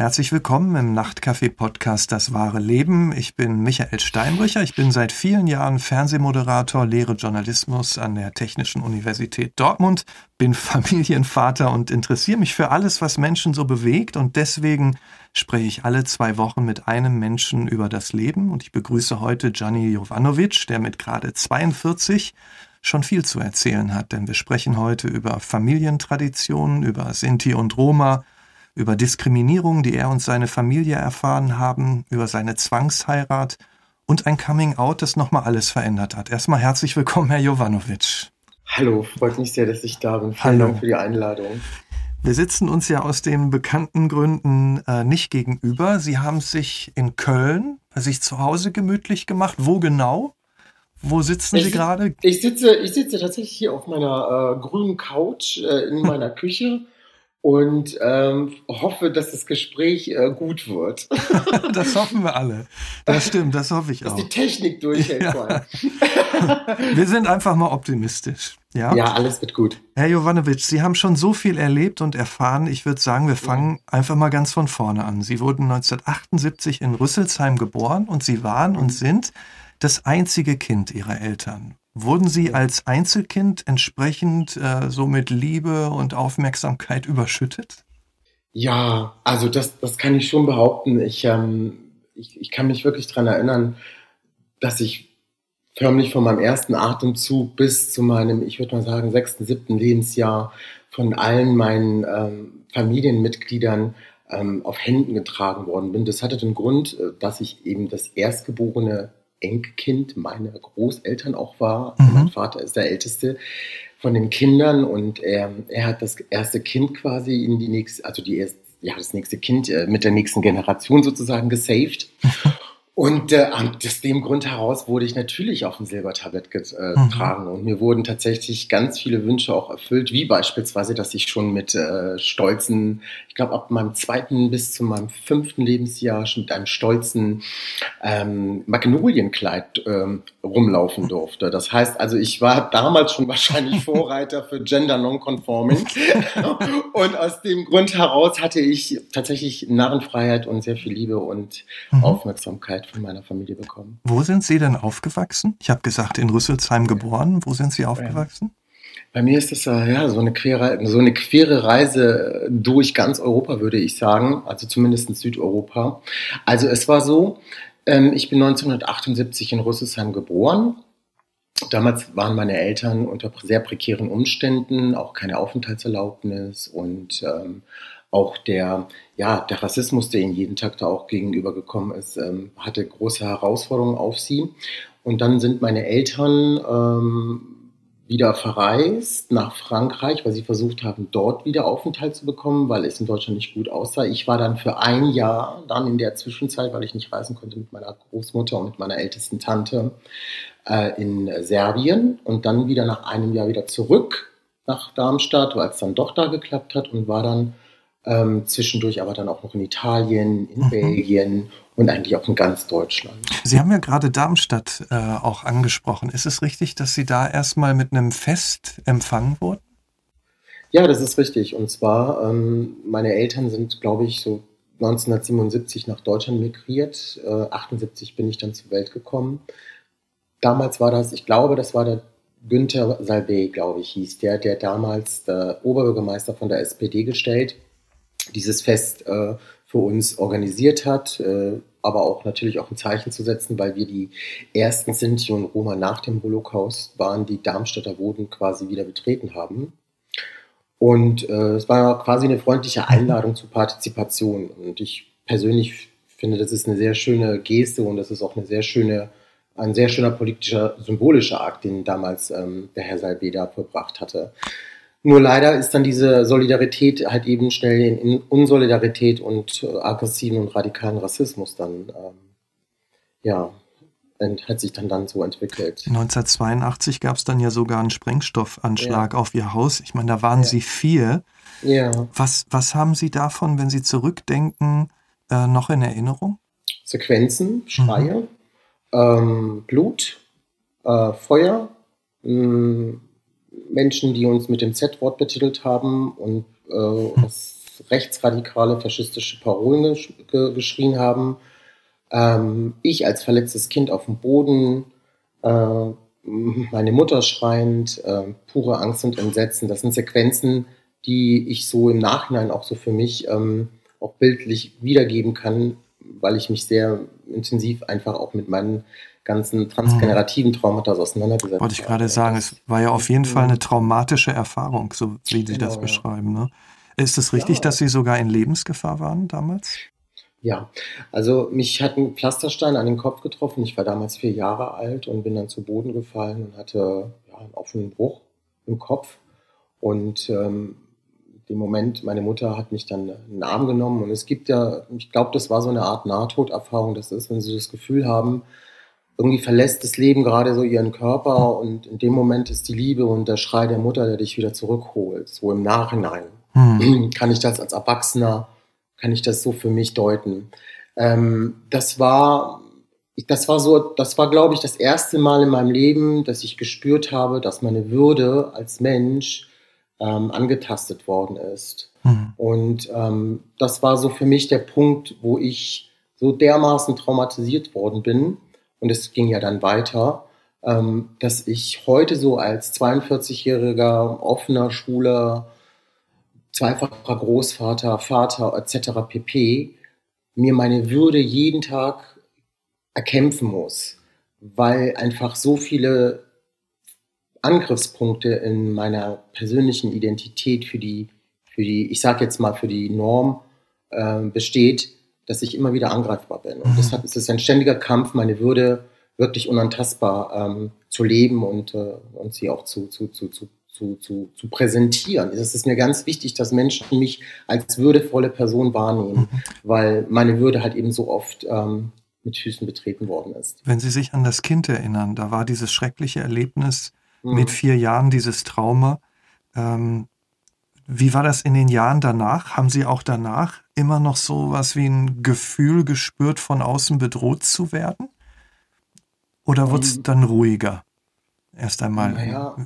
Herzlich willkommen im Nachtcafé-Podcast Das wahre Leben. Ich bin Michael Steinbrücher. Ich bin seit vielen Jahren Fernsehmoderator, lehre Journalismus an der Technischen Universität Dortmund, bin Familienvater und interessiere mich für alles, was Menschen so bewegt. Und deswegen spreche ich alle zwei Wochen mit einem Menschen über das Leben. Und ich begrüße heute Gianni Jovanovic, der mit gerade 42 schon viel zu erzählen hat. Denn wir sprechen heute über Familientraditionen, über Sinti und Roma, über Diskriminierung, die er und seine Familie erfahren haben, über seine Zwangsheirat und ein Coming-out, das nochmal alles verändert hat. Erstmal herzlich willkommen, Herr Jovanovic. Hallo, freut mich sehr, dass ich da bin. Vielen Hallo. Dank für die Einladung. Wir sitzen uns ja aus den bekannten Gründen äh, nicht gegenüber. Sie haben sich in Köln bei sich zu Hause gemütlich gemacht. Wo genau? Wo sitzen ich, Sie gerade? Ich sitze, ich sitze tatsächlich hier auf meiner äh, grünen Couch äh, in meiner Küche und ähm, hoffe, dass das Gespräch äh, gut wird. das hoffen wir alle. Das stimmt, das hoffe ich dass auch. Dass die Technik durchhält. Ja. wir sind einfach mal optimistisch. Ja? ja, alles wird gut. Herr Jovanovic, Sie haben schon so viel erlebt und erfahren. Ich würde sagen, wir fangen einfach mal ganz von vorne an. Sie wurden 1978 in Rüsselsheim geboren und Sie waren und sind das einzige Kind Ihrer Eltern. Wurden Sie als Einzelkind entsprechend äh, so mit Liebe und Aufmerksamkeit überschüttet? Ja, also das, das kann ich schon behaupten. Ich, ähm, ich, ich kann mich wirklich daran erinnern, dass ich förmlich von meinem ersten Atemzug bis zu meinem, ich würde mal sagen, sechsten, siebten Lebensjahr von allen meinen ähm, Familienmitgliedern ähm, auf Händen getragen worden bin. Das hatte den Grund, äh, dass ich eben das erstgeborene Enkelkind meiner Großeltern auch war. Mhm. Mein Vater ist der älteste von den Kindern und er, er hat das erste Kind quasi in die nächste, also die erste, ja, das nächste Kind äh, mit der nächsten Generation sozusagen gesaved. Und äh, aus dem Grund heraus wurde ich natürlich auf ein Silbertablett getragen. Mhm. Und mir wurden tatsächlich ganz viele Wünsche auch erfüllt, wie beispielsweise, dass ich schon mit äh, stolzen, ich glaube ab meinem zweiten bis zu meinem fünften Lebensjahr schon mit einem stolzen ähm, Magnolienkleid ähm, rumlaufen durfte. Das heißt also, ich war damals schon wahrscheinlich Vorreiter für Gender Nonconforming. und aus dem Grund heraus hatte ich tatsächlich Narrenfreiheit und sehr viel Liebe und mhm. Aufmerksamkeit von meiner Familie bekommen. Wo sind Sie denn aufgewachsen? Ich habe gesagt, in Rüsselsheim geboren. Wo sind Sie aufgewachsen? Bei mir ist das äh, ja so eine quere, so eine quere Reise durch ganz Europa, würde ich sagen, also zumindest in Südeuropa. Also es war so, ähm, ich bin 1978 in Rüsselsheim geboren. Damals waren meine Eltern unter sehr prekären Umständen, auch keine Aufenthaltserlaubnis und ähm, auch der, ja, der Rassismus, der ihnen jeden Tag da auch gegenübergekommen ist, ähm, hatte große Herausforderungen auf sie. Und dann sind meine Eltern ähm, wieder verreist nach Frankreich, weil sie versucht haben, dort wieder Aufenthalt zu bekommen, weil es in Deutschland nicht gut aussah. Ich war dann für ein Jahr dann in der Zwischenzeit, weil ich nicht reisen konnte mit meiner Großmutter und mit meiner ältesten Tante äh, in Serbien und dann wieder nach einem Jahr wieder zurück nach Darmstadt, weil es dann doch da geklappt hat und war dann ähm, zwischendurch aber dann auch noch in Italien, in mhm. Belgien und eigentlich auch in ganz Deutschland. Sie haben ja gerade Darmstadt äh, auch angesprochen. Ist es richtig, dass Sie da erstmal mit einem Fest empfangen wurden? Ja, das ist richtig. Und zwar, ähm, meine Eltern sind, glaube ich, so 1977 nach Deutschland migriert. Äh, 78 bin ich dann zur Welt gekommen. Damals war das, ich glaube, das war der Günther Salbey, glaube ich, hieß der, der damals der Oberbürgermeister von der SPD gestellt dieses Fest äh, für uns organisiert hat, äh, aber auch natürlich auch ein Zeichen zu setzen, weil wir die ersten Sinti und Roma nach dem Holocaust waren, die Darmstädter Boden quasi wieder betreten haben. Und äh, es war quasi eine freundliche Einladung zur Partizipation. Und ich persönlich finde, das ist eine sehr schöne Geste und das ist auch eine sehr schöne, ein sehr schöner politischer, symbolischer Akt, den damals ähm, der Herr Salbeda verbracht hatte. Nur leider ist dann diese Solidarität halt eben schnell in Unsolidarität und äh, aggressiven und radikalen Rassismus dann, ähm, ja, hat sich dann dann so entwickelt. 1982 gab es dann ja sogar einen Sprengstoffanschlag ja. auf ihr Haus. Ich meine, da waren ja. Sie vier. Ja. Was, was haben Sie davon, wenn Sie zurückdenken, äh, noch in Erinnerung? Sequenzen, Schreie, mhm. ähm, Blut, äh, Feuer, mh, mm, Menschen, die uns mit dem Z-Wort betitelt haben und äh, rechtsradikale faschistische Parolen gesch ge geschrien haben. Ähm, ich als verletztes Kind auf dem Boden, äh, meine Mutter schreiend, äh, pure Angst und Entsetzen. Das sind Sequenzen, die ich so im Nachhinein auch so für mich ähm, auch bildlich wiedergeben kann, weil ich mich sehr intensiv einfach auch mit meinen ganzen transgenerativen Traumata auseinandergesetzt. Wollte ich gerade sagen, es war ja auf jeden Fall eine traumatische Erfahrung, so wie Sie genau, das beschreiben. Ne? Ist es richtig, ja. dass Sie sogar in Lebensgefahr waren damals? Ja, also mich hat ein Pflasterstein an den Kopf getroffen. Ich war damals vier Jahre alt und bin dann zu Boden gefallen und hatte ja, einen offenen Bruch im Kopf. Und ähm, dem Moment, meine Mutter hat mich dann in den Arm genommen und es gibt ja, ich glaube, das war so eine Art Nahtoderfahrung. Das ist, wenn sie das Gefühl haben, irgendwie verlässt das Leben gerade so ihren Körper und in dem Moment ist die Liebe und der Schrei der Mutter, der dich wieder zurückholt. So im Nachhinein hm. kann ich das als Erwachsener kann ich das so für mich deuten. Ähm, das war, das war so, das war, glaube ich, das erste Mal in meinem Leben, dass ich gespürt habe, dass meine Würde als Mensch ähm, angetastet worden ist. Mhm. Und ähm, das war so für mich der Punkt, wo ich so dermaßen traumatisiert worden bin. Und es ging ja dann weiter, ähm, dass ich heute so als 42-jähriger offener, schwuler zweifacher Großvater, Vater etc. pp. mir meine Würde jeden Tag erkämpfen muss, weil einfach so viele Angriffspunkte in meiner persönlichen Identität für die, für die, ich sage jetzt mal für die Norm äh, besteht, dass ich immer wieder angreifbar bin. Und deshalb ist es ein ständiger Kampf, meine Würde wirklich unantastbar ähm, zu leben und, äh, und sie auch zu, zu, zu, zu zu, zu, zu präsentieren. Es ist mir ganz wichtig, dass Menschen mich als würdevolle Person wahrnehmen, mhm. weil meine Würde halt eben so oft ähm, mit Füßen betreten worden ist. Wenn Sie sich an das Kind erinnern, da war dieses schreckliche Erlebnis mhm. mit vier Jahren, dieses Trauma. Ähm, wie war das in den Jahren danach? Haben Sie auch danach immer noch so was wie ein Gefühl gespürt, von außen bedroht zu werden? Oder wurde es ähm, dann ruhiger? Erst einmal. Naja,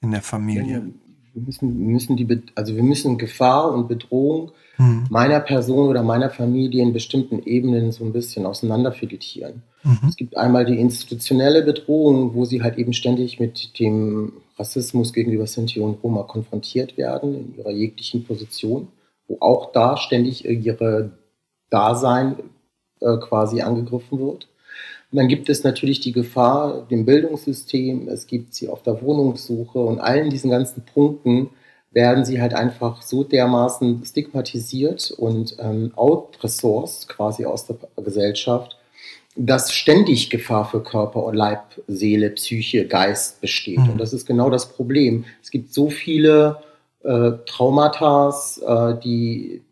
in der Familie? Wir müssen, müssen die, also wir müssen Gefahr und Bedrohung mhm. meiner Person oder meiner Familie in bestimmten Ebenen so ein bisschen auseinanderfiletieren. Mhm. Es gibt einmal die institutionelle Bedrohung, wo sie halt eben ständig mit dem Rassismus gegenüber Sinti und Roma konfrontiert werden in ihrer jeglichen Position, wo auch da ständig ihre Dasein äh, quasi angegriffen wird. Und dann gibt es natürlich die Gefahr dem Bildungssystem, es gibt sie auf der Wohnungssuche und allen diesen ganzen Punkten werden sie halt einfach so dermaßen stigmatisiert und ähm, outresourced quasi aus der Gesellschaft, dass ständig Gefahr für Körper und Leib, Seele, Psyche, Geist besteht. Mhm. Und das ist genau das Problem. Es gibt so viele äh, Traumata, äh, die,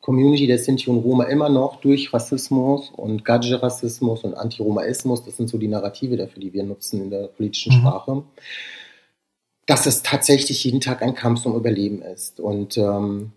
Community der Sinti und Roma immer noch durch Rassismus und Gadget-Rassismus und Antiromaismus, das sind so die Narrative dafür, die wir nutzen in der politischen mhm. Sprache, dass es tatsächlich jeden Tag ein Kampf um Überleben ist. Und ähm,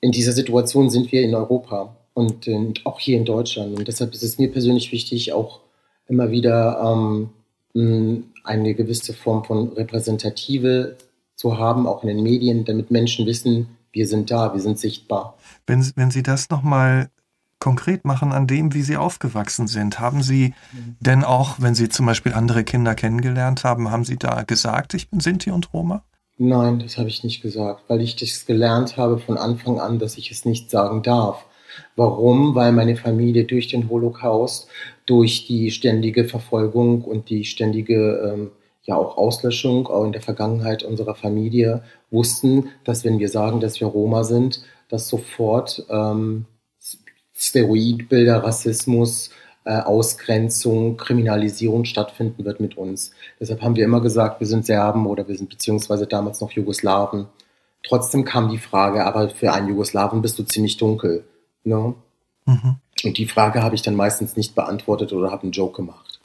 in dieser Situation sind wir in Europa und, und, auch hier in Deutschland. Und deshalb ist es mir persönlich wichtig, auch immer wieder ähm, eine gewisse Form von Repräsentative zu haben, auch in den Medien, damit Menschen wissen, wir sind da, wir sind sichtbar. Wenn, wenn Sie das nochmal konkret machen an dem, wie Sie aufgewachsen sind, haben Sie mhm. denn auch, wenn Sie zum Beispiel andere Kinder kennengelernt haben, haben Sie da gesagt, ich bin Sinti und Roma? Nein, das habe ich nicht gesagt, weil ich das gelernt habe von Anfang an, dass ich es nicht sagen darf. Warum? Weil meine Familie durch den Holocaust, durch die ständige Verfolgung und die ständige ähm, ja auch Auslöschung, auch in der Vergangenheit unserer Familie, wussten, dass wenn wir sagen, dass wir Roma sind, dass sofort ähm, Steroidbilder, Rassismus, äh, Ausgrenzung, Kriminalisierung stattfinden wird mit uns. Deshalb haben wir immer gesagt, wir sind Serben oder wir sind beziehungsweise damals noch Jugoslawen. Trotzdem kam die Frage, aber für einen Jugoslawen bist du ziemlich dunkel. Ne? Mhm. Und die Frage habe ich dann meistens nicht beantwortet oder habe einen Joke gemacht.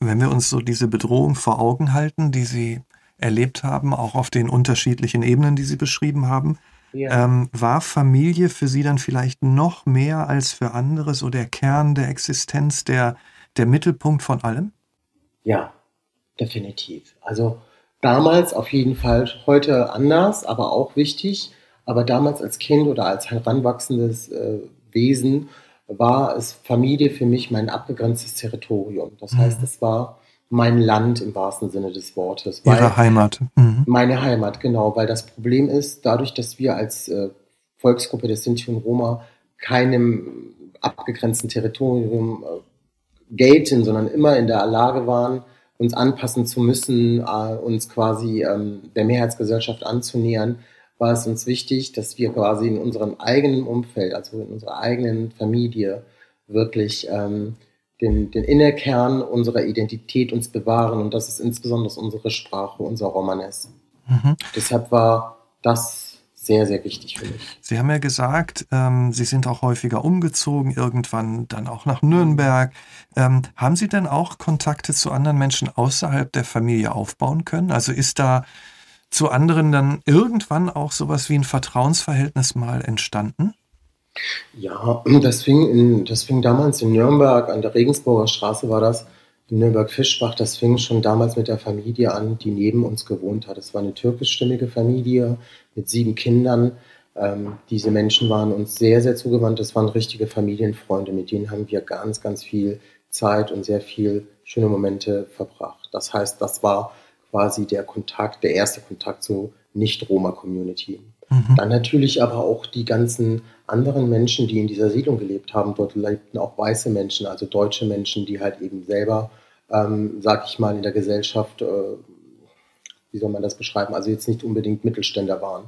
Wenn wir uns so diese Bedrohung vor Augen halten, die Sie erlebt haben, auch auf den unterschiedlichen Ebenen, die Sie beschrieben haben, ja. ähm, war Familie für Sie dann vielleicht noch mehr als für andere so der Kern der Existenz, der, der Mittelpunkt von allem? Ja, definitiv. Also damals auf jeden Fall, heute anders, aber auch wichtig. Aber damals als Kind oder als heranwachsendes äh, Wesen war es Familie für mich mein abgegrenztes Territorium. Das heißt, mhm. es war mein Land im wahrsten Sinne des Wortes. Ihre Heimat. Mhm. Meine Heimat, genau. Weil das Problem ist, dadurch, dass wir als äh, Volksgruppe der Sinti und Roma keinem abgegrenzten Territorium äh, gelten, sondern immer in der Lage waren, uns anpassen zu müssen, äh, uns quasi ähm, der Mehrheitsgesellschaft anzunähern, war es uns wichtig, dass wir quasi in unserem eigenen Umfeld, also in unserer eigenen Familie, wirklich ähm, den, den Innerkern unserer Identität uns bewahren. Und das ist insbesondere unsere Sprache, unser Romanes. Mhm. Deshalb war das sehr, sehr wichtig für mich. Sie haben ja gesagt, ähm, Sie sind auch häufiger umgezogen, irgendwann dann auch nach Nürnberg. Ähm, haben Sie denn auch Kontakte zu anderen Menschen außerhalb der Familie aufbauen können? Also ist da zu anderen dann irgendwann auch sowas wie ein Vertrauensverhältnis mal entstanden? Ja, das fing, in, das fing damals in Nürnberg, an der Regensburger Straße war das, in Nürnberg-Fischbach, das fing schon damals mit der Familie an, die neben uns gewohnt hat. Es war eine türkischstimmige Familie mit sieben Kindern. Ähm, diese Menschen waren uns sehr, sehr zugewandt. Das waren richtige Familienfreunde. Mit denen haben wir ganz, ganz viel Zeit und sehr viel schöne Momente verbracht. Das heißt, das war quasi der Kontakt, der erste Kontakt zur Nicht-Roma-Community. Mhm. Dann natürlich aber auch die ganzen anderen Menschen, die in dieser Siedlung gelebt haben. Dort lebten auch weiße Menschen, also deutsche Menschen, die halt eben selber, ähm, sag ich mal, in der Gesellschaft, äh, wie soll man das beschreiben, also jetzt nicht unbedingt Mittelständler waren.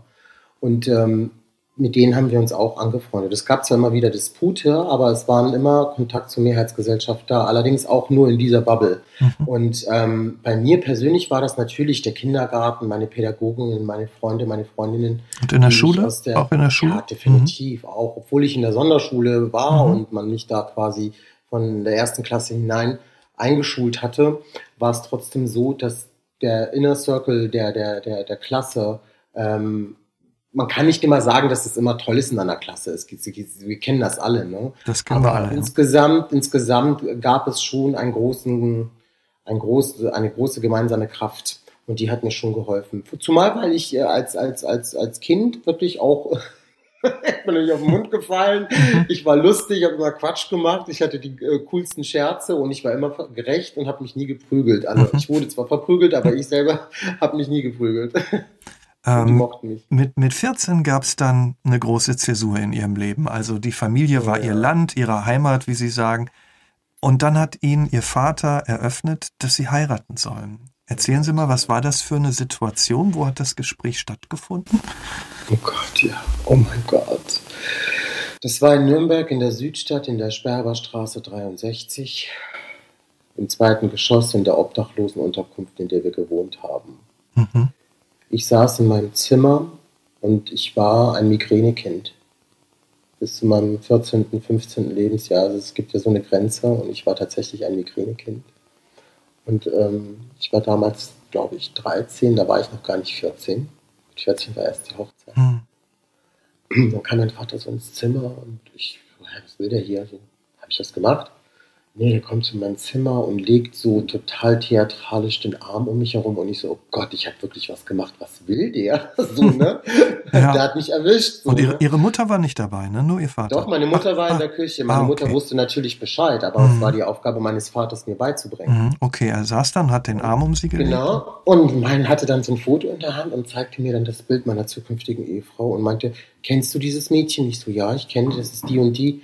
Und ähm, mit denen haben wir uns auch angefreundet. Es gab zwar immer wieder Dispute, aber es waren immer Kontakt zur Mehrheitsgesellschaft da, allerdings auch nur in dieser Bubble. Mhm. Und ähm, bei mir persönlich war das natürlich der Kindergarten, meine Pädagogen, meine Freunde, meine Freundinnen. Und in der Schule? Der, auch in der Schule? Ja, definitiv. Mhm. Auch obwohl ich in der Sonderschule war mhm. und man mich da quasi von der ersten Klasse hinein eingeschult hatte, war es trotzdem so, dass der Inner Circle der, der, der, der Klasse ähm, man kann nicht immer sagen, dass es immer toll ist in einer Klasse. Es, wir kennen das alle. Ne? Das kennen wir alle. Insgesamt, ja. insgesamt gab es schon einen großen, ein groß, eine große gemeinsame Kraft. Und die hat mir schon geholfen. Zumal, weil ich äh, als, als, als, als Kind wirklich auch bin ich auf den Mund gefallen. Ich war lustig, habe immer Quatsch gemacht. Ich hatte die äh, coolsten Scherze und ich war immer gerecht und habe mich nie geprügelt. Also ich wurde zwar verprügelt, aber ich selber habe mich nie geprügelt. Ähm, die mochten mich. Mit, mit 14 gab es dann eine große Zäsur in ihrem Leben. Also die Familie war ja. ihr Land, ihre Heimat, wie Sie sagen. Und dann hat ihnen ihr Vater eröffnet, dass sie heiraten sollen. Erzählen Sie mal, was war das für eine Situation? Wo hat das Gespräch stattgefunden? Oh Gott, ja. Oh mein Gott. Das war in Nürnberg in der Südstadt in der Sperberstraße 63, im zweiten Geschoss in der Obdachlosenunterkunft, in der wir gewohnt haben. Mhm. Ich saß in meinem Zimmer und ich war ein Migränekind. Bis zu meinem 14., 15. Lebensjahr. Also es gibt ja so eine Grenze und ich war tatsächlich ein Migränekind. Und ähm, ich war damals, glaube ich, 13, da war ich noch gar nicht 14. Mit 14 war erst die Hochzeit. Hm. Dann kam mein Vater so ins Zimmer und ich, was will der hier? So, habe ich das gemacht? Nee, der kommt zu meinem Zimmer und legt so total theatralisch den Arm um mich herum und ich so, oh Gott, ich habe wirklich was gemacht, was will der? So, ne? ja. Der hat mich erwischt. So, und ihre, ne? ihre, Mutter war nicht dabei, ne? Nur ihr Vater. Doch, meine Mutter war ah, in der Küche. Meine ah, okay. Mutter wusste natürlich Bescheid, aber mhm. es war die Aufgabe meines Vaters, mir beizubringen. Mhm. Okay, er saß dann, hat den Arm um sie gelegt. Genau. Und mein hatte dann so ein Foto in der Hand und zeigte mir dann das Bild meiner zukünftigen Ehefrau und meinte, kennst du dieses Mädchen? Ich so, ja, ich kenne, das ist die und die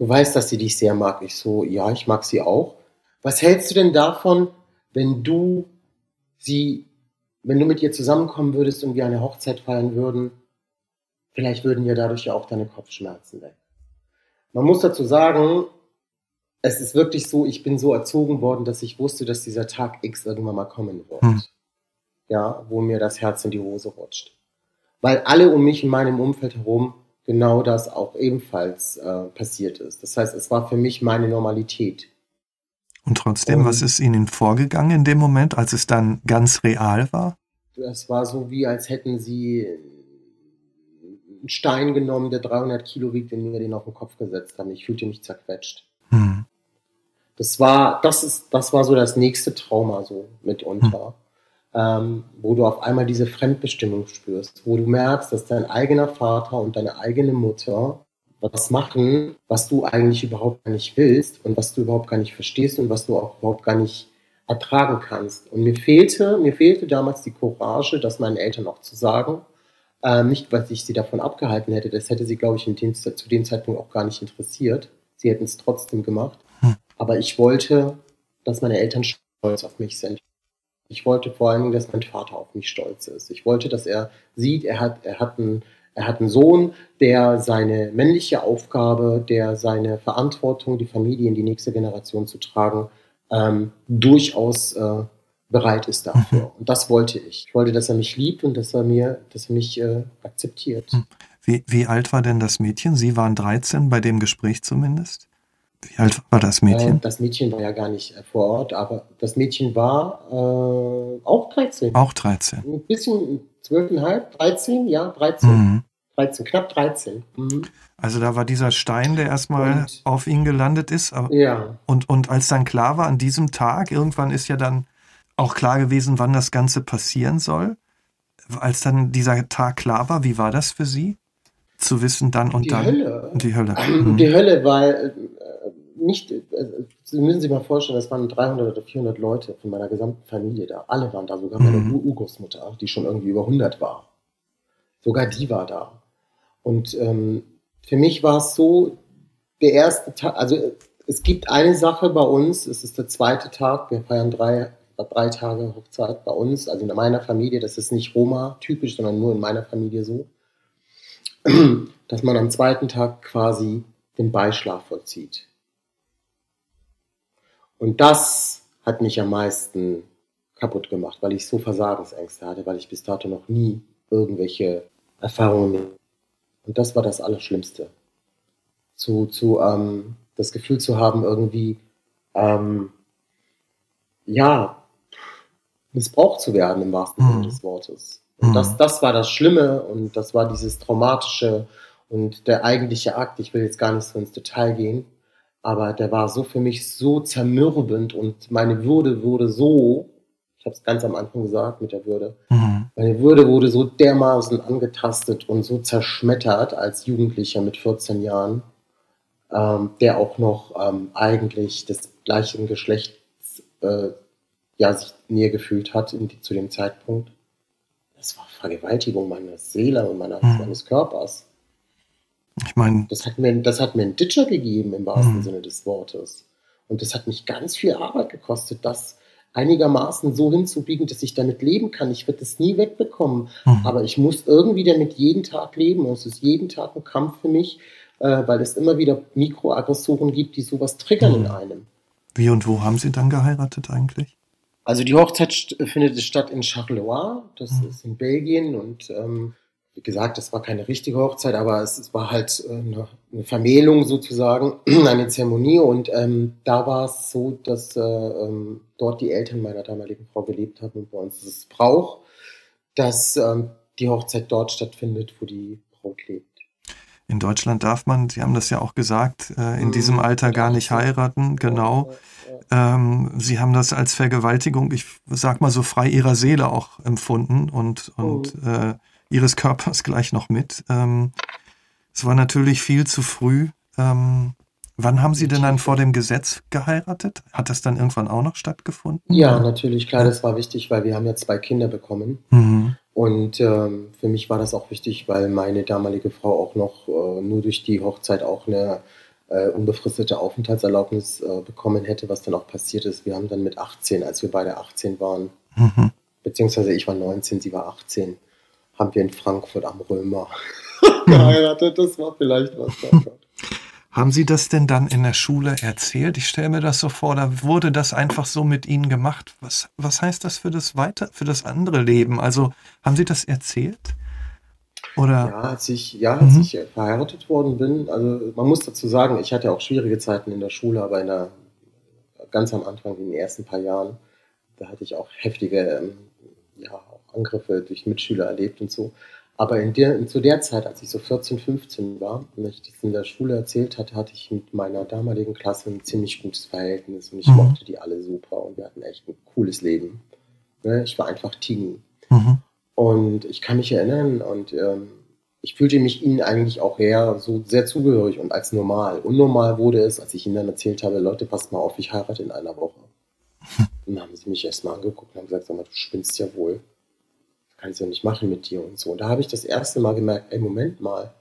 du weißt, dass sie dich sehr mag. Ich so, ja, ich mag sie auch. Was hältst du denn davon, wenn du sie, wenn du mit ihr zusammenkommen würdest und wir eine Hochzeit feiern würden? Vielleicht würden ja dadurch ja auch deine Kopfschmerzen weg. Man muss dazu sagen, es ist wirklich so, ich bin so erzogen worden, dass ich wusste, dass dieser Tag X irgendwann mal kommen wird. Hm. Ja, wo mir das Herz in die Hose rutscht. Weil alle um mich in meinem Umfeld herum genau das auch ebenfalls äh, passiert ist. Das heißt, es war für mich meine Normalität. Und trotzdem, Und, was ist Ihnen vorgegangen in dem Moment, als es dann ganz real war? Das war so wie, als hätten Sie einen Stein genommen, der 300 Kilo wiegt, und mir den auf den Kopf gesetzt haben. Ich fühlte mich zerquetscht. Hm. Das war, das ist, das war so das nächste Trauma so mitunter. Ähm, wo du auf einmal diese Fremdbestimmung spürst, wo du merkst, dass dein eigener Vater und deine eigene Mutter was machen, was du eigentlich überhaupt gar nicht willst und was du überhaupt gar nicht verstehst und was du auch überhaupt gar nicht ertragen kannst. Und mir fehlte, mir fehlte damals die Courage, das meinen Eltern auch zu sagen. Äh, nicht, weil ich sie davon abgehalten hätte, das hätte sie, glaube ich, dem, zu dem Zeitpunkt auch gar nicht interessiert. Sie hätten es trotzdem gemacht. Hm. Aber ich wollte, dass meine Eltern stolz auf mich sind. Ich wollte vor allen Dingen, dass mein Vater auf mich stolz ist. Ich wollte, dass er sieht, er hat, er hat einen, er hat einen Sohn, der seine männliche Aufgabe, der seine Verantwortung, die Familie in die nächste Generation zu tragen, ähm, durchaus äh, bereit ist dafür. Mhm. Und das wollte ich. Ich wollte, dass er mich liebt und dass er mir, dass er mich äh, akzeptiert. Hm. Wie, wie alt war denn das Mädchen? Sie waren 13 bei dem Gespräch zumindest? Wie alt war das Mädchen? Äh, das Mädchen war ja gar nicht äh, vor Ort, aber das Mädchen war äh, auch 13. Auch 13. Ein bisschen, 12,5, 13, ja, 13. Mhm. 13, knapp 13. Mhm. Also da war dieser Stein, der erstmal und, auf ihn gelandet ist. Aber, ja. Und, und als dann klar war, an diesem Tag, irgendwann ist ja dann auch klar gewesen, wann das Ganze passieren soll. Als dann dieser Tag klar war, wie war das für Sie? Zu wissen, dann und die dann. Hölle. Die Hölle. Mhm. Die Hölle, weil nicht, äh, Sie müssen sich mal vorstellen, es waren 300 oder 400 Leute von meiner gesamten Familie da. Alle waren da, sogar meine mhm. Urgroßmutter, die schon irgendwie über 100 war. Sogar die war da. Und ähm, für mich war es so, der erste Tag, also es gibt eine Sache bei uns, es ist der zweite Tag, wir feiern drei, drei Tage Hochzeit bei uns, also in meiner Familie, das ist nicht Roma-typisch, sondern nur in meiner Familie so, dass man am zweiten Tag quasi den Beischlaf vollzieht. Und das hat mich am meisten kaputt gemacht, weil ich so Versagensängste hatte, weil ich bis dato noch nie irgendwelche Erfahrungen. Und das war das Allerschlimmste. Zu, zu ähm, das Gefühl zu haben, irgendwie, ähm, ja, missbraucht zu werden im wahrsten Sinne mhm. des Wortes. Und mhm. das, das war das Schlimme und das war dieses Traumatische und der eigentliche Akt. Ich will jetzt gar nicht so ins Detail gehen aber der war so für mich so zermürbend und meine Würde wurde so, ich habe es ganz am Anfang gesagt mit der Würde, mhm. meine Würde wurde so dermaßen angetastet und so zerschmettert als Jugendlicher mit 14 Jahren, ähm, der auch noch ähm, eigentlich des gleichen Geschlechts äh, ja, sich näher gefühlt hat in, zu dem Zeitpunkt. Das war Vergewaltigung meiner Seele und meiner, mhm. meines Körpers. Ich meine. Das hat mir, das hat mir einen Ditcher gegeben im wahrsten mhm. Sinne des Wortes. Und das hat mich ganz viel Arbeit gekostet, das einigermaßen so hinzubiegen, dass ich damit leben kann. Ich werde das nie wegbekommen. Mhm. Aber ich muss irgendwie damit jeden Tag leben. Und es ist jeden Tag ein Kampf für mich, äh, weil es immer wieder Mikroaggressoren gibt, die sowas triggern mhm. in einem. Wie und wo haben Sie dann geheiratet eigentlich? Also die Hochzeit findet statt in Charleroi, das mhm. ist in Belgien und ähm, wie gesagt, das war keine richtige Hochzeit, aber es, es war halt äh, eine, eine, Vermählung sozusagen, eine Zeremonie. Und ähm, da war es so, dass äh, ähm, dort die Eltern meiner damaligen Frau gelebt haben. Und bei uns ist es Brauch, dass ähm, die Hochzeit dort stattfindet, wo die Braut lebt. In Deutschland darf man, Sie haben das ja auch gesagt, äh, in mhm. diesem Alter gar nicht heiraten, genau. Ähm, Sie haben das als Vergewaltigung, ich sag mal so frei ihrer Seele auch empfunden und, und oh. äh, ihres Körpers gleich noch mit. Ähm, es war natürlich viel zu früh. Ähm, wann haben Sie denn dann vor dem Gesetz geheiratet? Hat das dann irgendwann auch noch stattgefunden? Ja, natürlich, klar, das war wichtig, weil wir haben ja zwei Kinder bekommen. Mhm. Und ähm, für mich war das auch wichtig, weil meine damalige Frau auch noch äh, nur durch die Hochzeit auch eine äh, unbefristete Aufenthaltserlaubnis äh, bekommen hätte, was dann auch passiert ist. Wir haben dann mit 18, als wir beide 18 waren, mhm. beziehungsweise ich war 19, sie war 18, haben wir in Frankfurt am Römer geheiratet. Das war vielleicht was. Haben Sie das denn dann in der Schule erzählt? Ich stelle mir das so vor, da wurde das einfach so mit Ihnen gemacht. Was, was heißt das für das weiter, für das andere Leben? Also haben Sie das erzählt? Oder? Ja, als ich, ja, als mhm. ich verheiratet worden bin, also man muss dazu sagen, ich hatte auch schwierige Zeiten in der Schule, aber in der, ganz am Anfang, in den ersten paar Jahren, da hatte ich auch heftige ähm, ja, Angriffe durch Mitschüler erlebt und so. Aber in der, zu der Zeit, als ich so 14, 15 war und ich das in der Schule erzählt hatte, hatte ich mit meiner damaligen Klasse ein ziemlich gutes Verhältnis und ich mhm. mochte die alle super und wir hatten echt ein cooles Leben. Ne? Ich war einfach Teenie. Mhm. Und ich kann mich erinnern und ähm, ich fühlte mich ihnen eigentlich auch eher so sehr zugehörig und als normal. Unnormal wurde es, als ich ihnen dann erzählt habe, Leute, passt mal auf, ich heirate in einer Woche. dann haben sie mich erstmal angeguckt und haben gesagt, sag mal, du spinnst ja wohl. Kannst du ja nicht machen mit dir und so. Und da habe ich das erste Mal gemerkt, ey, Moment mal.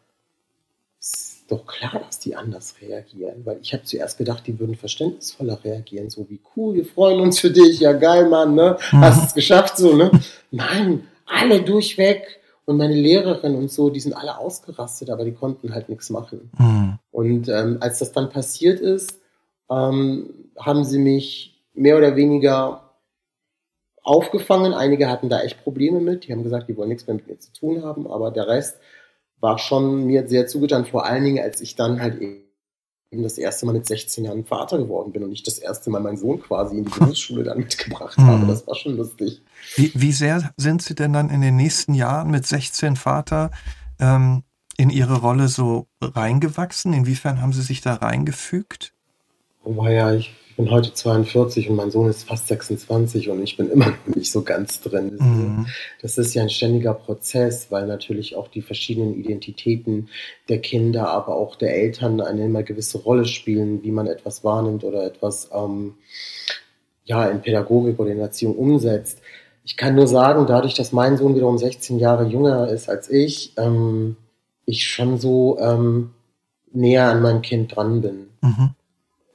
Ist doch klar, dass die anders reagieren, weil ich habe zuerst gedacht, die würden verständnisvoller reagieren, so wie cool, wir freuen uns für dich, ja geil, Mann, ne? Hast es geschafft, so, ne? Nein, alle durchweg und meine Lehrerin und so, die sind alle ausgerastet, aber die konnten halt nichts machen. Mhm. Und ähm, als das dann passiert ist, ähm, haben sie mich mehr oder weniger aufgefangen. Einige hatten da echt Probleme mit. Die haben gesagt, die wollen nichts mehr mit mir zu tun haben. Aber der Rest war schon mir sehr zugetan. Vor allen Dingen, als ich dann halt eben das erste Mal mit 16 Jahren Vater geworden bin und ich das erste Mal meinen Sohn quasi in die Berufsschule dann mitgebracht mhm. habe. Das war schon lustig. Wie, wie, sehr sind Sie denn dann in den nächsten Jahren mit 16 Vater ähm, in Ihre Rolle so reingewachsen? Inwiefern haben Sie sich da reingefügt? Oh ja, ich bin heute 42 und mein Sohn ist fast 26 und ich bin immer noch nicht so ganz drin. Mhm. Das ist ja ein ständiger Prozess, weil natürlich auch die verschiedenen Identitäten der Kinder, aber auch der Eltern eine immer gewisse Rolle spielen, wie man etwas wahrnimmt oder etwas ähm, ja, in Pädagogik oder in Erziehung umsetzt. Ich kann nur sagen, dadurch, dass mein Sohn wiederum 16 Jahre jünger ist als ich, ähm, ich schon so ähm, näher an meinem Kind dran bin. Mhm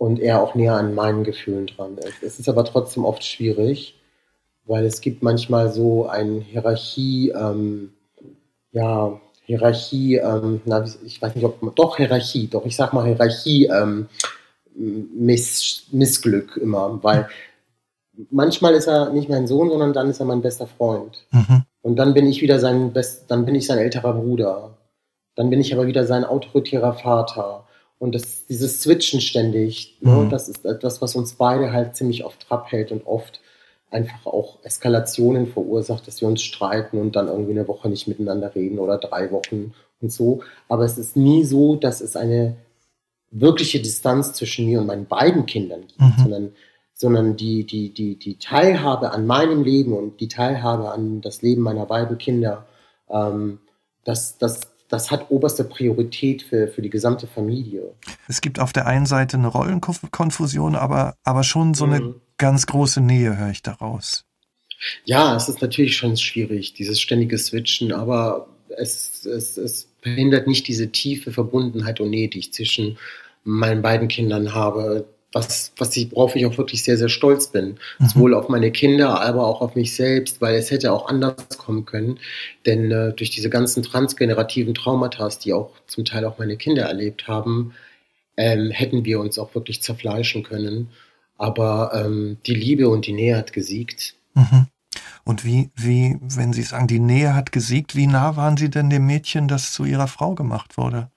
und er auch näher an meinen Gefühlen dran ist. Es ist aber trotzdem oft schwierig, weil es gibt manchmal so ein Hierarchie, ähm, ja, Hierarchie, ähm, na, ich weiß nicht, ob, doch Hierarchie, doch, ich sag mal Hierarchie, ähm, Miss, Missglück immer, weil manchmal ist er nicht mein Sohn, sondern dann ist er mein bester Freund. Mhm. Und dann bin ich wieder sein best, dann bin ich sein älterer Bruder. Dann bin ich aber wieder sein autoritärer Vater. Und das, dieses Switchen ständig, ne, mhm. das ist etwas, was uns beide halt ziemlich oft Trab hält und oft einfach auch Eskalationen verursacht, dass wir uns streiten und dann irgendwie eine Woche nicht miteinander reden oder drei Wochen und so. Aber es ist nie so, dass es eine wirkliche Distanz zwischen mir und meinen beiden Kindern gibt, mhm. sondern, sondern die, die, die, die Teilhabe an meinem Leben und die Teilhabe an das Leben meiner beiden Kinder, ähm, das, das, das hat oberste Priorität für, für die gesamte Familie. Es gibt auf der einen Seite eine Rollenkonfusion, aber, aber schon so eine mhm. ganz große Nähe, höre ich daraus. Ja, es ist natürlich schon schwierig, dieses ständige Switchen, aber es, es, es verhindert nicht diese tiefe Verbundenheit und Nähe, die ich zwischen meinen beiden Kindern habe was, was ich, worauf ich auch wirklich sehr, sehr stolz bin. Mhm. Sowohl auf meine Kinder, aber auch auf mich selbst, weil es hätte auch anders kommen können. Denn äh, durch diese ganzen transgenerativen Traumata, die auch zum Teil auch meine Kinder erlebt haben, ähm, hätten wir uns auch wirklich zerfleischen können. Aber ähm, die Liebe und die Nähe hat gesiegt. Mhm. Und wie, wie, wenn Sie sagen, die Nähe hat gesiegt, wie nah waren Sie denn dem Mädchen, das zu Ihrer Frau gemacht wurde?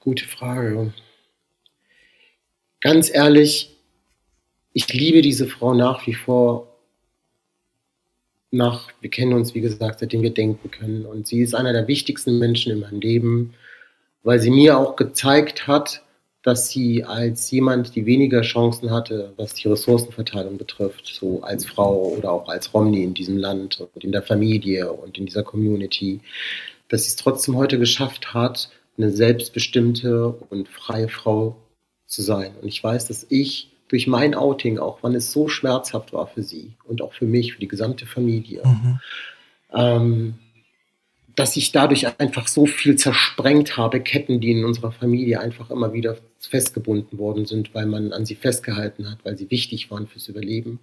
Gute Frage ganz ehrlich, ich liebe diese Frau nach wie vor. Nach, wir kennen uns, wie gesagt, seitdem wir denken können. Und sie ist einer der wichtigsten Menschen in meinem Leben, weil sie mir auch gezeigt hat, dass sie als jemand, die weniger Chancen hatte, was die Ressourcenverteilung betrifft, so als Frau oder auch als Romney in diesem Land und in der Familie und in dieser Community, dass sie es trotzdem heute geschafft hat, eine selbstbestimmte und freie Frau zu sein. Und ich weiß, dass ich durch mein Outing, auch wann es so schmerzhaft war für sie und auch für mich, für die gesamte Familie, mhm. ähm, dass ich dadurch einfach so viel zersprengt habe, Ketten, die in unserer Familie einfach immer wieder festgebunden worden sind, weil man an sie festgehalten hat, weil sie wichtig waren fürs Überleben,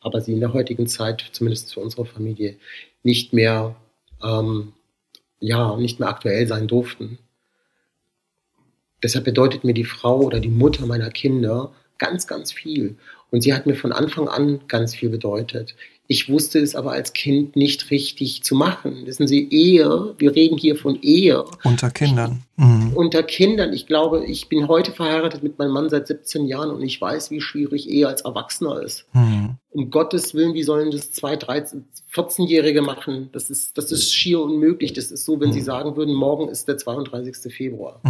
aber sie in der heutigen Zeit, zumindest für unsere Familie, nicht mehr, ähm, ja, nicht mehr aktuell sein durften. Deshalb bedeutet mir die Frau oder die Mutter meiner Kinder ganz, ganz viel. Und sie hat mir von Anfang an ganz viel bedeutet. Ich wusste es aber als Kind nicht richtig zu machen. Wissen Sie, Ehe, wir reden hier von Ehe. Unter Kindern. Mhm. Unter Kindern. Ich glaube, ich bin heute verheiratet mit meinem Mann seit 17 Jahren und ich weiß, wie schwierig Ehe als Erwachsener ist. Mhm. Um Gottes Willen, wie sollen das zwei, 13, 14-Jährige machen? Das ist, das ist schier unmöglich. Das ist so, wenn mhm. Sie sagen würden, morgen ist der 32. Februar.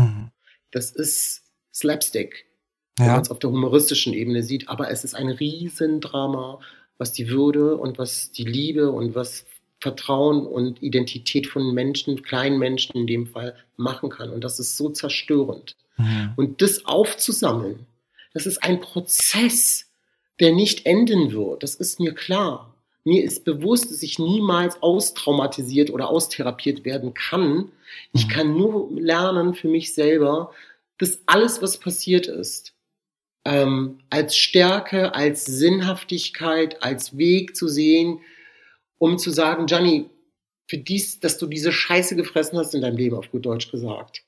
Das ist Slapstick. wenn man es auf der humoristischen Ebene sieht. Aber es ist ein Riesendrama, was die Würde und was die Liebe und was Vertrauen und Identität von Menschen, kleinen Menschen in dem Fall, machen kann. Und das ist so zerstörend. Mhm. Und das aufzusammeln, das ist ein Prozess, der nicht enden wird. Das ist mir klar. Mir ist bewusst, dass ich niemals austraumatisiert oder austherapiert werden kann. Ich mhm. kann nur lernen für mich selber, dass alles, was passiert ist, ähm, als Stärke, als Sinnhaftigkeit, als Weg zu sehen, um zu sagen, Gianni, für dies, dass du diese Scheiße gefressen hast in deinem Leben, auf gut Deutsch gesagt,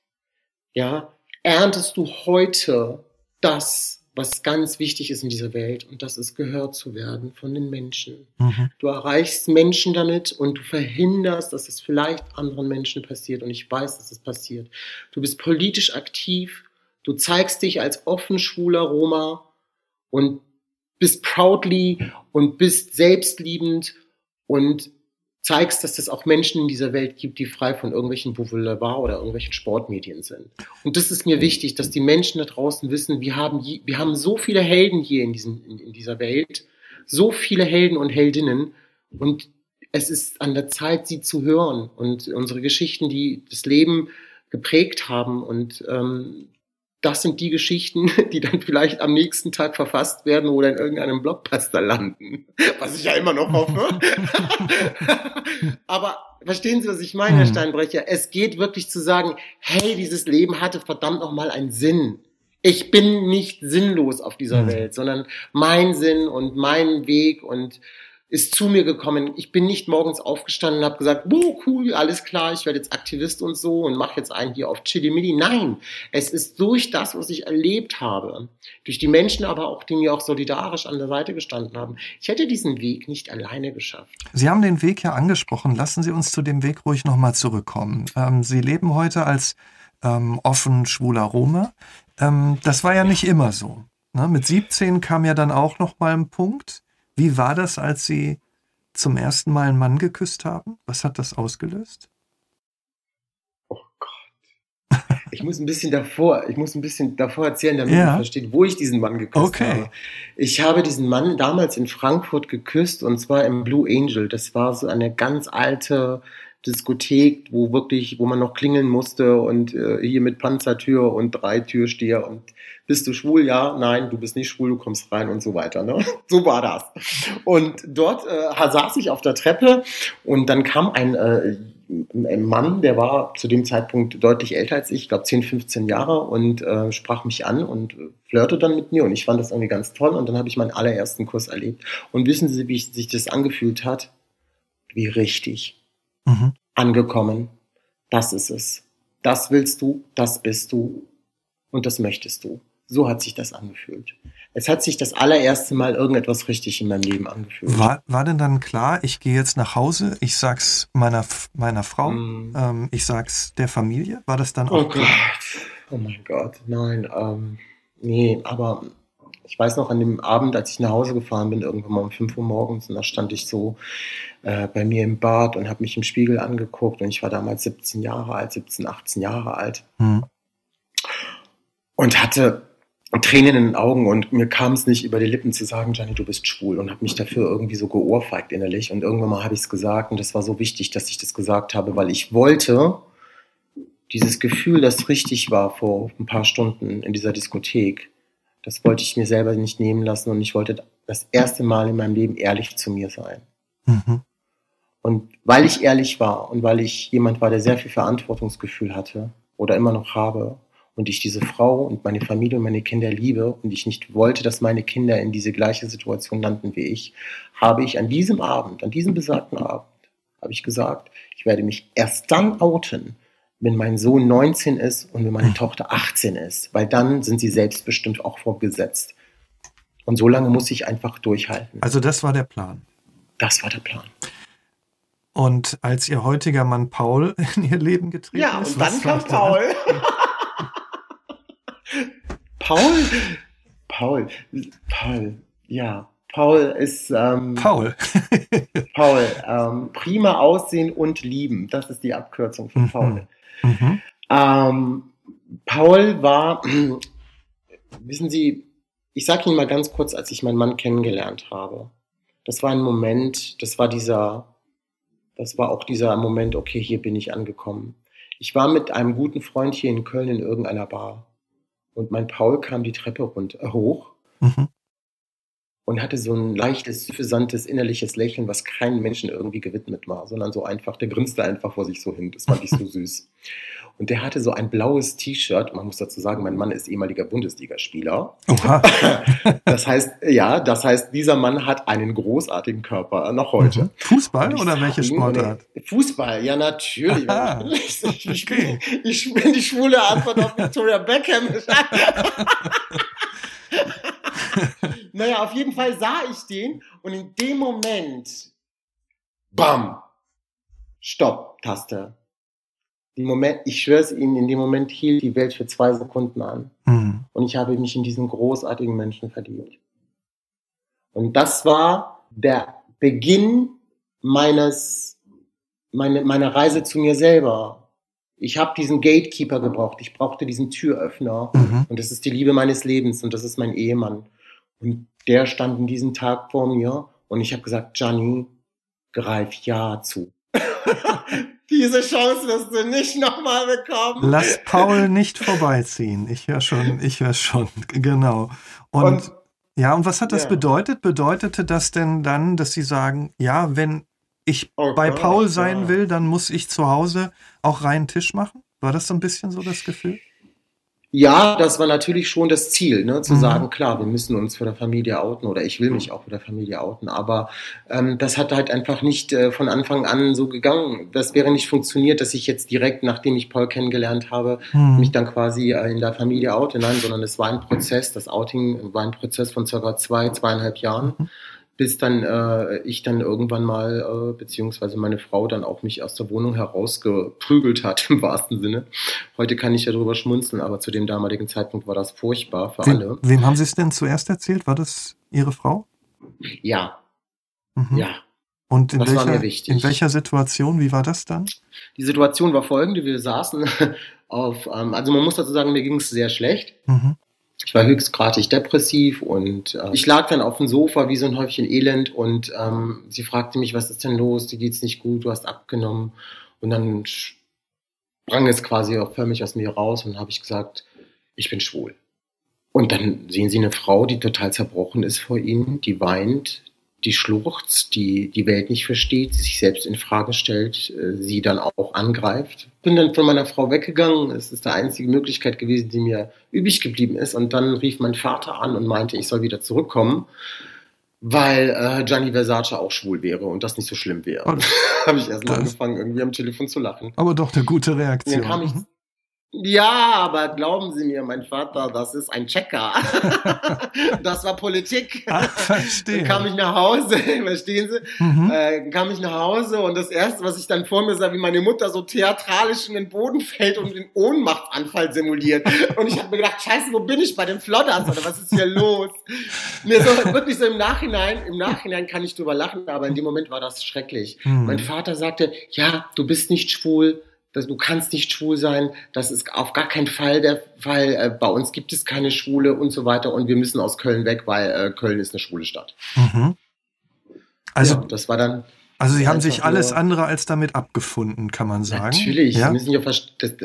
ja, erntest du heute das, was ganz wichtig ist in dieser Welt und das ist gehört zu werden von den Menschen. Mhm. Du erreichst Menschen damit und du verhinderst, dass es vielleicht anderen Menschen passiert und ich weiß, dass es passiert. Du bist politisch aktiv, du zeigst dich als offen schwuler Roma und bist proudly und bist selbstliebend und zeigst, dass es auch Menschen in dieser Welt gibt, die frei von irgendwelchen Boulevard oder irgendwelchen Sportmedien sind. Und das ist mir wichtig, dass die Menschen da draußen wissen, wir haben, wir haben so viele Helden hier in, diesen, in, in dieser Welt, so viele Helden und Heldinnen. Und es ist an der Zeit, sie zu hören und unsere Geschichten, die das Leben geprägt haben. Und ähm, das sind die Geschichten, die dann vielleicht am nächsten Tag verfasst werden oder in irgendeinem Blockbuster landen. Was ich ja immer noch hoffe. Aber verstehen Sie, was ich meine, Herr hm. Steinbrecher? Es geht wirklich zu sagen, hey, dieses Leben hatte verdammt nochmal einen Sinn. Ich bin nicht sinnlos auf dieser mhm. Welt, sondern mein Sinn und mein Weg und ist zu mir gekommen. Ich bin nicht morgens aufgestanden und habe gesagt, oh cool, alles klar, ich werde jetzt Aktivist und so und mache jetzt einen hier auf Chili-Milli. Nein, es ist durch das, was ich erlebt habe, durch die Menschen aber auch, die mir auch solidarisch an der Seite gestanden haben. Ich hätte diesen Weg nicht alleine geschafft. Sie haben den Weg ja angesprochen. Lassen Sie uns zu dem Weg ruhig nochmal zurückkommen. Ähm, Sie leben heute als ähm, offen schwuler Roma. Ähm, das war ja nicht immer so. Ne? Mit 17 kam ja dann auch noch mal ein Punkt, wie war das, als Sie zum ersten Mal einen Mann geküsst haben? Was hat das ausgelöst? Oh Gott. Ich muss ein bisschen davor, ich muss ein bisschen davor erzählen, damit ja. man versteht, wo ich diesen Mann geküsst okay. habe. Ich habe diesen Mann damals in Frankfurt geküsst und zwar im Blue Angel. Das war so eine ganz alte Diskothek, wo wirklich, wo man noch klingeln musste und äh, hier mit Panzertür und drei Türsteher und bist du schwul? Ja, nein, du bist nicht schwul, du kommst rein und so weiter. Ne? So war das. Und dort äh, saß ich auf der Treppe und dann kam ein, äh, ein Mann, der war zu dem Zeitpunkt deutlich älter als ich, ich glaube 10, 15 Jahre und äh, sprach mich an und flirte dann mit mir und ich fand das irgendwie ganz toll und dann habe ich meinen allerersten Kurs erlebt. Und wissen Sie, wie sich das angefühlt hat? Wie richtig mhm. angekommen. Das ist es. Das willst du, das bist du und das möchtest du. So hat sich das angefühlt. Es hat sich das allererste Mal irgendetwas richtig in meinem Leben angefühlt. War, war denn dann klar, ich gehe jetzt nach Hause, ich sag's meiner, meiner Frau, mm. ähm, ich sag's der Familie? War das dann auch oh klar? Gott. Oh mein Gott, nein. Ähm, nee, aber ich weiß noch an dem Abend, als ich nach Hause gefahren bin, irgendwann mal um 5 Uhr morgens, und da stand ich so äh, bei mir im Bad und habe mich im Spiegel angeguckt und ich war damals 17 Jahre alt, 17, 18 Jahre alt. Hm. Und hatte Tränen in den Augen und mir kam es nicht über die Lippen zu sagen, Gianni, du bist schwul und habe mich dafür irgendwie so geohrfeigt innerlich und irgendwann mal habe ich es gesagt und das war so wichtig, dass ich das gesagt habe, weil ich wollte dieses Gefühl, das richtig war vor ein paar Stunden in dieser Diskothek, das wollte ich mir selber nicht nehmen lassen und ich wollte das erste Mal in meinem Leben ehrlich zu mir sein. Mhm. Und weil ich ehrlich war und weil ich jemand war, der sehr viel Verantwortungsgefühl hatte oder immer noch habe und ich diese Frau und meine Familie und meine Kinder liebe und ich nicht wollte, dass meine Kinder in diese gleiche Situation landen wie ich, habe ich an diesem Abend, an diesem besagten Abend, habe ich gesagt, ich werde mich erst dann outen, wenn mein Sohn 19 ist und wenn meine hm. Tochter 18 ist, weil dann sind sie selbstbestimmt auch vorgesetzt. Und so lange muss ich einfach durchhalten. Also das war der Plan. Das war der Plan. Und als ihr heutiger Mann Paul in ihr Leben getreten ja, ist. Ja, und dann kam Paul. Paul, Paul, Paul, ja, Paul ist ähm, Paul. Paul, ähm, prima aussehen und lieben. Das ist die Abkürzung von mhm. Paul. Mhm. Ähm, Paul war wissen Sie, ich sage Ihnen mal ganz kurz, als ich meinen Mann kennengelernt habe. Das war ein Moment, das war dieser, das war auch dieser Moment, okay, hier bin ich angekommen. Ich war mit einem guten Freund hier in Köln in irgendeiner Bar. Und mein Paul kam die Treppe runter, äh, hoch mhm. Und hatte so ein leichtes, süffisantes, innerliches Lächeln, was keinem Menschen irgendwie gewidmet war, sondern so einfach, der grinste einfach vor sich so hin. Das fand ich so süß. Und der hatte so ein blaues T-Shirt. Man muss dazu sagen, mein Mann ist ehemaliger Bundesligaspieler. Oha. Das heißt, ja, das heißt, dieser Mann hat einen großartigen Körper noch heute. Mhm. Fußball oder welche Sportart? Fußball, ja, natürlich. Ich, ich, ich, okay. bin, ich bin die schwule Antwort auf Victoria Beckham. naja, auf jeden Fall sah ich den und in dem Moment, bam, Stopp, Taste Moment, ich schwöre es Ihnen, in dem Moment hielt die Welt für zwei Sekunden an. Mhm. Und ich habe mich in diesen großartigen Menschen verliebt. Und das war der Beginn meines, meine, meiner Reise zu mir selber. Ich habe diesen Gatekeeper gebraucht. Ich brauchte diesen Türöffner. Mhm. Und das ist die Liebe meines Lebens und das ist mein Ehemann. Und der stand in diesem Tag vor mir und ich habe gesagt, Gianni, greif ja zu. Diese Chance wirst du nicht nochmal bekommen. Lass Paul nicht vorbeiziehen. Ich höre schon, ich höre schon, genau. Und, und, ja, und was hat das ja. bedeutet? Bedeutete das denn dann, dass Sie sagen, ja, wenn ich oh bei Gott, Paul sein ja. will, dann muss ich zu Hause auch reinen Tisch machen? War das so ein bisschen so das Gefühl? Ja, das war natürlich schon das Ziel, ne, zu mhm. sagen, klar, wir müssen uns vor der Familie outen oder ich will mich auch vor der Familie outen, aber ähm, das hat halt einfach nicht äh, von Anfang an so gegangen. Das wäre nicht funktioniert, dass ich jetzt direkt, nachdem ich Paul kennengelernt habe, mhm. mich dann quasi äh, in der Familie oute. Nein, sondern es war ein Prozess, das Outing war ein Prozess von circa zwei, zweieinhalb Jahren. Mhm bis dann äh, ich dann irgendwann mal, äh, beziehungsweise meine Frau dann auch mich aus der Wohnung herausgeprügelt hat, im wahrsten Sinne. Heute kann ich ja darüber schmunzeln, aber zu dem damaligen Zeitpunkt war das furchtbar für Wem, alle. Wem haben Sie es denn zuerst erzählt? War das Ihre Frau? Ja. Mhm. Ja. Und in welcher, in welcher Situation, wie war das dann? Die Situation war folgende, wir saßen auf, ähm, also man muss dazu sagen, mir ging es sehr schlecht. Mhm. Ich war höchstgradig depressiv und äh, ich lag dann auf dem Sofa wie so ein Häufchen Elend und ähm, sie fragte mich, was ist denn los? Dir geht's nicht gut, du hast abgenommen. Und dann sprang es quasi auch förmlich aus mir raus und habe ich gesagt, ich bin schwul. Und dann sehen sie eine Frau, die total zerbrochen ist vor ihnen, die weint, die schluchzt, die die Welt nicht versteht, sich selbst in Frage stellt, äh, sie dann auch angreift. Bin dann von meiner Frau weggegangen. Es ist die einzige Möglichkeit gewesen, die mir übrig geblieben ist. Und dann rief mein Vater an und meinte, ich soll wieder zurückkommen, weil äh, Gianni Versace auch schwul wäre und das nicht so schlimm wäre. Habe ich erst mal angefangen, irgendwie am Telefon zu lachen. Aber doch eine gute Reaktion. Dann kam ich, mhm. Ja, aber glauben Sie mir, mein Vater, das ist ein Checker. das war Politik. Ach, verstehe. Dann kam ich nach Hause, verstehen Sie? Mhm. Äh, kam ich nach Hause und das erste, was ich dann vor mir sah, wie meine Mutter so theatralisch in den Boden fällt und den Ohnmachtanfall simuliert. Und ich habe mir gedacht, scheiße, wo bin ich bei den Flodders oder was ist hier los? Mir so wirklich so im Nachhinein, im Nachhinein kann ich drüber lachen, aber in dem Moment war das schrecklich. Mhm. Mein Vater sagte, ja, du bist nicht schwul, dass du kannst nicht schwul sein, das ist auf gar keinen Fall der Fall, äh, bei uns gibt es keine Schwule und so weiter und wir müssen aus Köln weg, weil äh, Köln ist eine schwule Stadt. Mhm. Also ja, das war dann. Also sie haben sich alles andere als damit abgefunden, kann man sagen. Natürlich, ja? sie müssen ja das, das,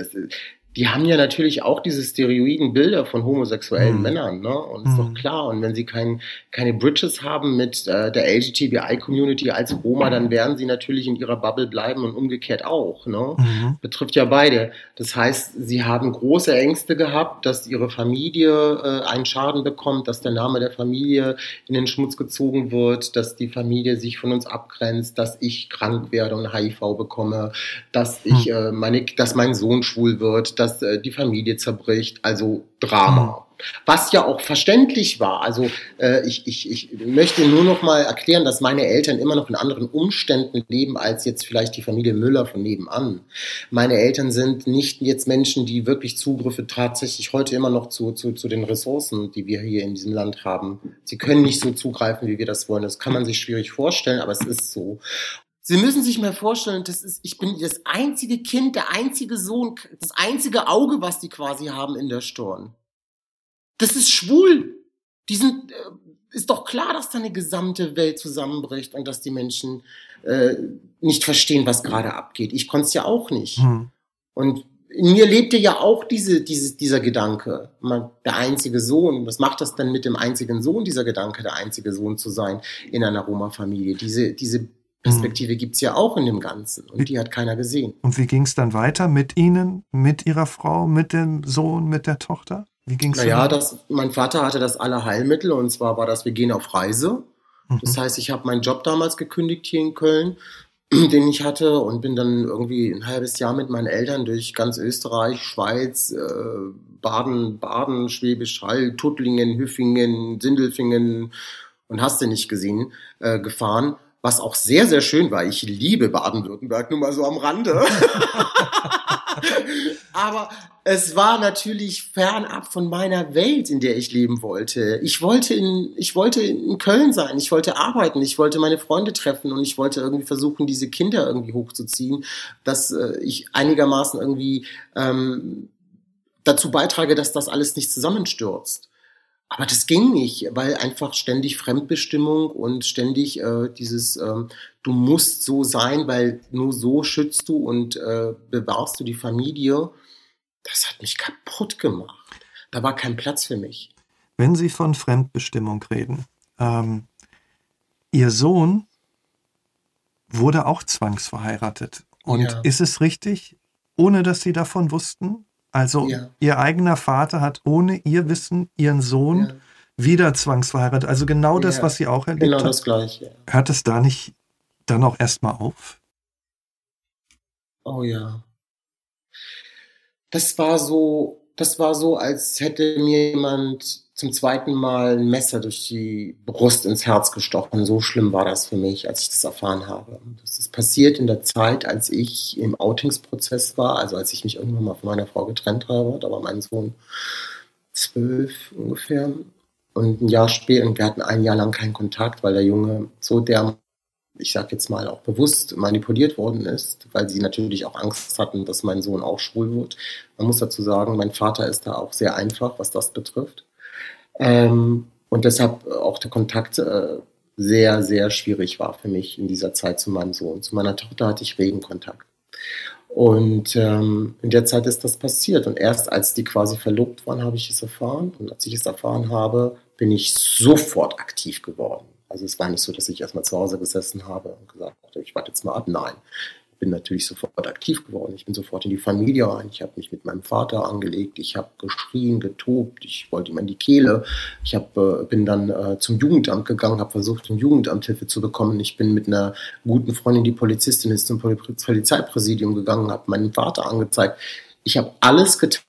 die haben ja natürlich auch diese steroiden Bilder von homosexuellen mhm. Männern, ne? Und ist mhm. doch klar. Und wenn sie kein, keine Bridges haben mit äh, der LGTBI-Community als Roma, dann werden sie natürlich in ihrer Bubble bleiben und umgekehrt auch, ne? Mhm. Betrifft ja beide. Das heißt, sie haben große Ängste gehabt, dass ihre Familie äh, einen Schaden bekommt, dass der Name der Familie in den Schmutz gezogen wird, dass die Familie sich von uns abgrenzt, dass ich krank werde und HIV bekomme, dass ich, mhm. äh, meine, dass mein Sohn schwul wird, dass äh, die Familie zerbricht, also Drama. Was ja auch verständlich war. Also äh, ich, ich, ich möchte nur noch mal erklären, dass meine Eltern immer noch in anderen Umständen leben als jetzt vielleicht die Familie Müller von nebenan. Meine Eltern sind nicht jetzt Menschen, die wirklich Zugriffe tatsächlich heute immer noch zu, zu, zu den Ressourcen, die wir hier in diesem Land haben. Sie können nicht so zugreifen, wie wir das wollen. Das kann man sich schwierig vorstellen, aber es ist so. Sie müssen sich mal vorstellen, das ist, ich bin das einzige Kind, der einzige Sohn, das einzige Auge, was die quasi haben in der Stirn. das ist schwul. Die sind, äh, ist doch klar, dass da eine gesamte Welt zusammenbricht und dass die Menschen äh, nicht verstehen, was gerade abgeht. Ich konnte es ja auch nicht. Hm. Und in mir lebte ja auch diese, diese, dieser Gedanke, der einzige Sohn. Was macht das denn mit dem einzigen Sohn, dieser Gedanke, der einzige Sohn zu sein in einer Roma-Familie? Diese, diese Perspektive mhm. gibt's ja auch in dem Ganzen und die hat keiner gesehen. Und wie ging es dann weiter mit Ihnen, mit Ihrer Frau, mit dem Sohn, mit der Tochter? Wie ging's Naja, das, mein Vater hatte das alle Heilmittel und zwar war das, wir gehen auf Reise. Mhm. Das heißt, ich habe meinen Job damals gekündigt hier in Köln, den ich hatte und bin dann irgendwie ein halbes Jahr mit meinen Eltern durch ganz Österreich, Schweiz, äh, Baden, Baden, Schwäbisch Hall, Tuttlingen, Hüffingen, Sindelfingen und hast du nicht gesehen, äh, gefahren was auch sehr, sehr schön war. Ich liebe Baden-Württemberg, nur mal so am Rande. Aber es war natürlich fernab von meiner Welt, in der ich leben wollte. Ich wollte in, ich wollte in Köln sein, ich wollte arbeiten, ich wollte meine Freunde treffen und ich wollte irgendwie versuchen, diese Kinder irgendwie hochzuziehen, dass äh, ich einigermaßen irgendwie ähm, dazu beitrage, dass das alles nicht zusammenstürzt. Aber das ging nicht, weil einfach ständig Fremdbestimmung und ständig äh, dieses, äh, du musst so sein, weil nur so schützt du und äh, bewahrst du die Familie, das hat mich kaputt gemacht. Da war kein Platz für mich. Wenn Sie von Fremdbestimmung reden, ähm, Ihr Sohn wurde auch zwangsverheiratet. Und ja. ist es richtig, ohne dass Sie davon wussten? Also ja. ihr eigener Vater hat ohne ihr Wissen ihren Sohn ja. wieder zwangsverheiratet. Also genau das, ja. was sie auch erlebt genau hat. Genau das Gleiche. Hört es da nicht dann auch erstmal auf? Oh ja. Das war so, das war so, als hätte mir jemand zum zweiten Mal ein Messer durch die Brust ins Herz gestochen. So schlimm war das für mich, als ich das erfahren habe. Das ist passiert in der Zeit, als ich im Outingsprozess war, also als ich mich irgendwann mal von meiner Frau getrennt habe. Da war mein Sohn zwölf ungefähr. Und ein Jahr später, und wir hatten ein Jahr lang keinen Kontakt, weil der Junge so der, ich sag jetzt mal, auch bewusst manipuliert worden ist, weil sie natürlich auch Angst hatten, dass mein Sohn auch schwul wird. Man muss dazu sagen, mein Vater ist da auch sehr einfach, was das betrifft. Ähm, und deshalb auch der Kontakt äh, sehr, sehr schwierig war für mich in dieser Zeit zu meinem Sohn. Zu meiner Tochter hatte ich regen Kontakt. Und ähm, in der Zeit ist das passiert. Und erst als die quasi verlobt waren, habe ich es erfahren. Und als ich es erfahren habe, bin ich sofort aktiv geworden. Also es war nicht so, dass ich erstmal zu Hause gesessen habe und gesagt habe, ich warte jetzt mal ab. Nein, bin natürlich sofort aktiv geworden. Ich bin sofort in die Familie rein. Ich habe mich mit meinem Vater angelegt. Ich habe geschrien, getobt. Ich wollte ihm an die Kehle. Ich hab, äh, bin dann äh, zum Jugendamt gegangen, habe versucht, im Jugendamt Hilfe zu bekommen. Ich bin mit einer guten Freundin, die Polizistin ist, zum Polizeipräsidium gegangen, habe meinen Vater angezeigt. Ich habe alles getan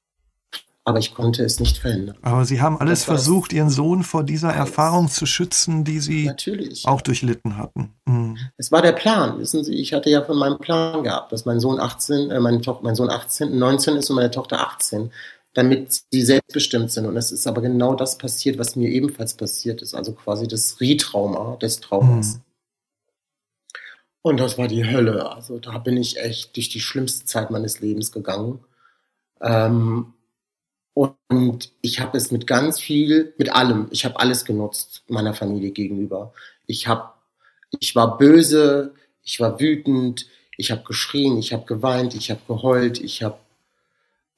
aber ich konnte es nicht verhindern. Aber Sie haben alles versucht, Ihren Sohn vor dieser alles. Erfahrung zu schützen, die Sie Natürlich. auch durchlitten hatten. Mhm. Es war der Plan, wissen Sie, ich hatte ja von meinem Plan gehabt, dass mein Sohn 18, äh, mein, mein Sohn 18, 19 ist und meine Tochter 18, damit sie selbstbestimmt sind. Und es ist aber genau das passiert, was mir ebenfalls passiert ist, also quasi das Retrauma des Traumas. Mhm. Und das war die Hölle. Also da bin ich echt durch die schlimmste Zeit meines Lebens gegangen. Ähm, und ich habe es mit ganz viel, mit allem, ich habe alles genutzt meiner Familie gegenüber. Ich habe, ich war böse, ich war wütend, ich habe geschrien, ich habe geweint, ich habe geheult, ich habe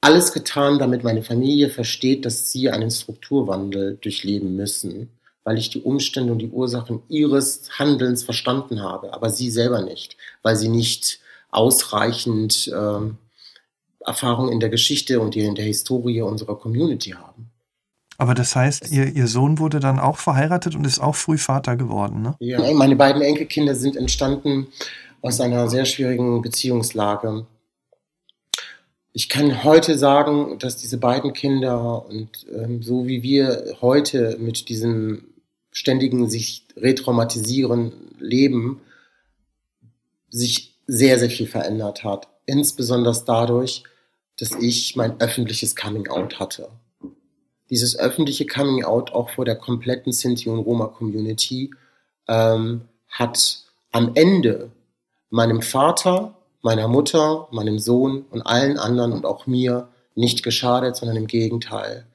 alles getan, damit meine Familie versteht, dass sie einen Strukturwandel durchleben müssen, weil ich die Umstände und die Ursachen ihres Handelns verstanden habe, aber sie selber nicht, weil sie nicht ausreichend äh, Erfahrung in der Geschichte und in der Historie unserer Community haben. Aber das heißt, ihr, ihr Sohn wurde dann auch verheiratet und ist auch früh Vater geworden, ne? Ja, meine beiden Enkelkinder sind entstanden aus einer sehr schwierigen Beziehungslage. Ich kann heute sagen, dass diese beiden Kinder und ähm, so wie wir heute mit diesem ständigen sich retraumatisieren leben, sich sehr, sehr viel verändert hat. Insbesondere dadurch, dass ich mein öffentliches Coming Out hatte. Dieses öffentliche Coming Out auch vor der kompletten Sinti und Roma Community ähm, hat am Ende meinem Vater, meiner Mutter, meinem Sohn und allen anderen und auch mir nicht geschadet, sondern im Gegenteil.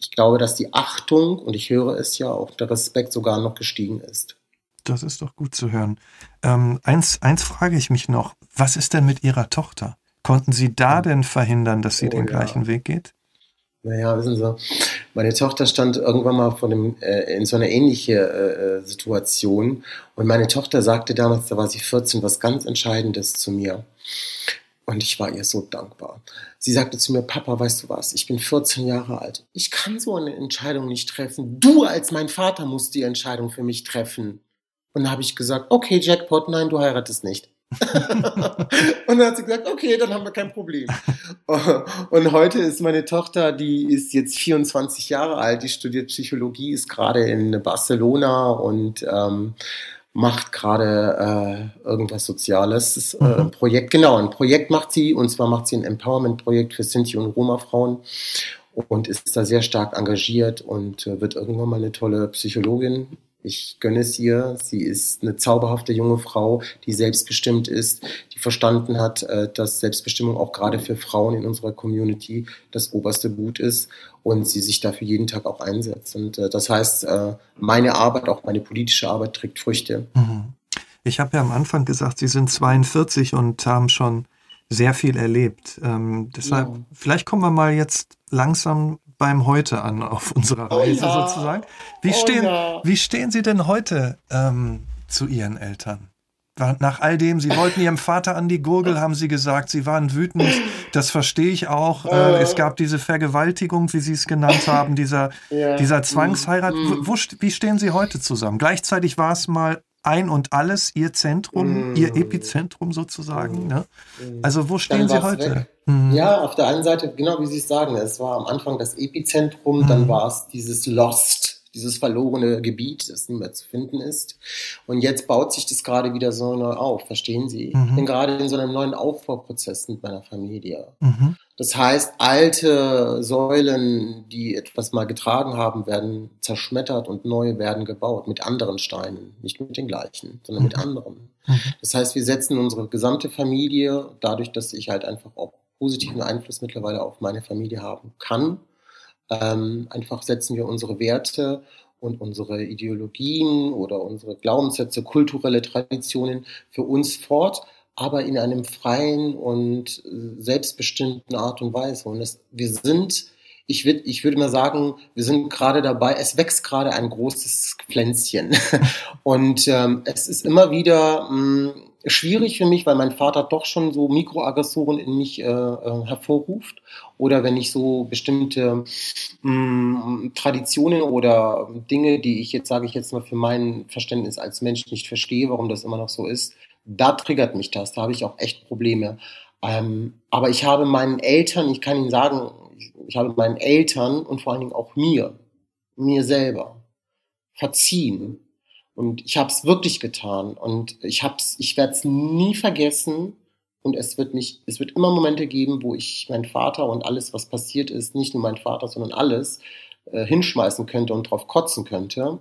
ich glaube, dass die Achtung, und ich höre es ja, auch der Respekt sogar noch gestiegen ist. Das ist doch gut zu hören. Ähm, eins, eins frage ich mich noch. Was ist denn mit Ihrer Tochter? Konnten Sie da denn verhindern, dass sie oh, den gleichen ja. Weg geht? Naja, wissen Sie, meine Tochter stand irgendwann mal vor dem, äh, in so einer ähnlichen äh, äh, Situation und meine Tochter sagte damals, da war sie 14, was ganz Entscheidendes zu mir. Und ich war ihr so dankbar. Sie sagte zu mir, Papa, weißt du was, ich bin 14 Jahre alt. Ich kann so eine Entscheidung nicht treffen. Du als mein Vater musst die Entscheidung für mich treffen. Und da habe ich gesagt, okay, Jackpot, nein, du heiratest nicht. und dann hat sie gesagt, okay, dann haben wir kein Problem. und heute ist meine Tochter, die ist jetzt 24 Jahre alt, die studiert Psychologie, ist gerade in Barcelona und ähm, macht gerade äh, irgendwas Soziales. Das ist, äh, ein Projekt, genau, ein Projekt macht sie und zwar macht sie ein Empowerment-Projekt für Sinti und Roma-Frauen und ist da sehr stark engagiert und äh, wird irgendwann mal eine tolle Psychologin ich gönne es ihr. Sie ist eine zauberhafte junge Frau, die selbstbestimmt ist, die verstanden hat, äh, dass Selbstbestimmung auch gerade für Frauen in unserer Community das oberste Gut ist und sie sich dafür jeden Tag auch einsetzt. Und äh, das heißt, äh, meine Arbeit, auch meine politische Arbeit trägt Früchte. Mhm. Ich habe ja am Anfang gesagt, Sie sind 42 und haben schon sehr viel erlebt. Ähm, deshalb, ja. vielleicht kommen wir mal jetzt langsam beim Heute an auf unserer oh Reise oh ja. sozusagen. Wie, oh stehen, ja. wie stehen Sie denn heute ähm, zu Ihren Eltern? Nach all dem, Sie wollten Ihrem Vater an die Gurgel, haben Sie gesagt, Sie waren wütend. Das verstehe ich auch. Äh, es gab diese Vergewaltigung, wie Sie es genannt haben, dieser, ja. dieser Zwangsheirat. Mhm. Wo, wie stehen Sie heute zusammen? Gleichzeitig war es mal ein und alles ihr Zentrum, mm. ihr Epizentrum sozusagen. Mm. Ne? Also wo stehen Sie heute? Mm. Ja, auf der einen Seite, genau wie Sie es sagen, es war am Anfang das Epizentrum, dann mhm. war es dieses Lost, dieses verlorene Gebiet, das nicht mehr zu finden ist. Und jetzt baut sich das gerade wieder so neu auf, verstehen Sie? Mhm. Ich bin gerade in so einem neuen Aufbauprozess mit meiner Familie. Mhm. Das heißt, alte Säulen, die etwas mal getragen haben, werden zerschmettert und neue werden gebaut mit anderen Steinen, nicht mit den gleichen, sondern mhm. mit anderen. Mhm. Das heißt, wir setzen unsere gesamte Familie, dadurch, dass ich halt einfach auch positiven Einfluss mittlerweile auf meine Familie haben kann, ähm, einfach setzen wir unsere Werte und unsere Ideologien oder unsere Glaubenssätze, kulturelle Traditionen für uns fort, aber in einem freien und äh, selbstbestimmten Art und Weise. Und es, wir sind, ich, würd, ich würde mal sagen, wir sind gerade dabei, es wächst gerade ein großes Pflänzchen. und ähm, es ist immer wieder mh, mm, schwierig für mich, weil mein Vater doch schon so Mikroaggressoren in mich äh, äh, hervorruft. Oder wenn ich so bestimmte mh, mm, Traditionen oder Dinge, die ich jetzt, sage ich jetzt mal, für mein Verständnis als Mensch nicht verstehe, warum das immer noch so ist, da triggert mich das. Da habe ich auch echt Probleme. Ähm, aber ich habe meinen Eltern, ich kann Ihnen sagen, ich habe meinen Eltern und vor allen Dingen auch mir, mir selber verziehen und ich habe es wirklich getan und ich hab's, ich werde es nie vergessen. Und es wird mich, es wird immer Momente geben, wo ich meinen Vater und alles, was passiert ist, nicht nur mein Vater, sondern alles äh, hinschmeißen könnte und drauf kotzen könnte.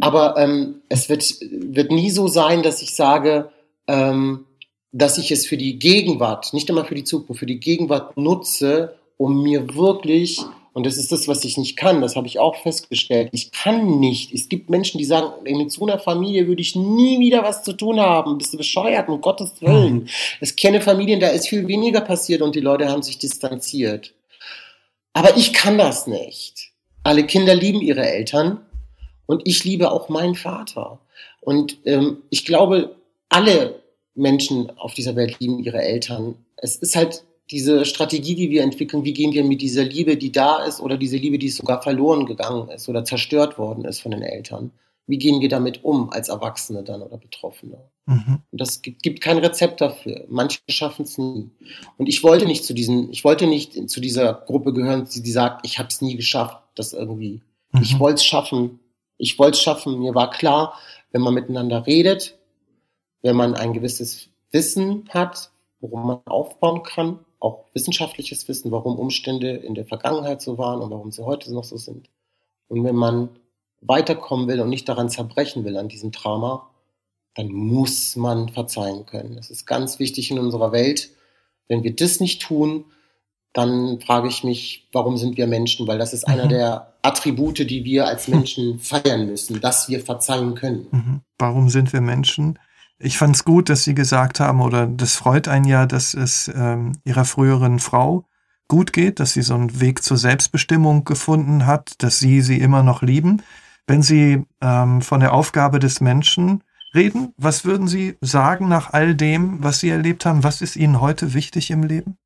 Aber ähm, es wird, wird nie so sein, dass ich sage, ähm, dass ich es für die Gegenwart, nicht immer für die Zukunft, für die Gegenwart nutze, um mir wirklich und das ist das, was ich nicht kann. Das habe ich auch festgestellt. Ich kann nicht. Es gibt Menschen, die sagen, mit so einer Familie würde ich nie wieder was zu tun haben. Bist du bescheuert, um Gottes Willen. Es kenne Familien, da ist viel weniger passiert und die Leute haben sich distanziert. Aber ich kann das nicht. Alle Kinder lieben ihre Eltern und ich liebe auch meinen Vater. Und ähm, ich glaube, alle Menschen auf dieser Welt lieben ihre Eltern. Es ist halt diese Strategie, die wir entwickeln, wie gehen wir mit dieser Liebe, die da ist, oder diese Liebe, die sogar verloren gegangen ist oder zerstört worden ist von den Eltern, wie gehen wir damit um als Erwachsene dann oder Betroffene? Mhm. Und das gibt, gibt kein Rezept dafür. Manche schaffen es nie. Und ich wollte nicht zu diesen, ich wollte nicht zu dieser Gruppe gehören, die, die sagt, ich habe es nie geschafft, das irgendwie. Mhm. Ich wollte es schaffen. Ich wollte es schaffen. Mir war klar, wenn man miteinander redet, wenn man ein gewisses Wissen hat, worum man aufbauen kann, auch wissenschaftliches Wissen, warum Umstände in der Vergangenheit so waren und warum sie heute noch so sind. Und wenn man weiterkommen will und nicht daran zerbrechen will, an diesem Trauma, dann muss man verzeihen können. Das ist ganz wichtig in unserer Welt. Wenn wir das nicht tun, dann frage ich mich, warum sind wir Menschen? Weil das ist einer mhm. der Attribute, die wir als Menschen feiern müssen, dass wir verzeihen können. Mhm. Warum sind wir Menschen? Ich fand es gut, dass Sie gesagt haben, oder das freut einen ja, dass es ähm, Ihrer früheren Frau gut geht, dass sie so einen Weg zur Selbstbestimmung gefunden hat, dass Sie sie immer noch lieben. Wenn Sie ähm, von der Aufgabe des Menschen reden, was würden Sie sagen nach all dem, was Sie erlebt haben? Was ist Ihnen heute wichtig im Leben?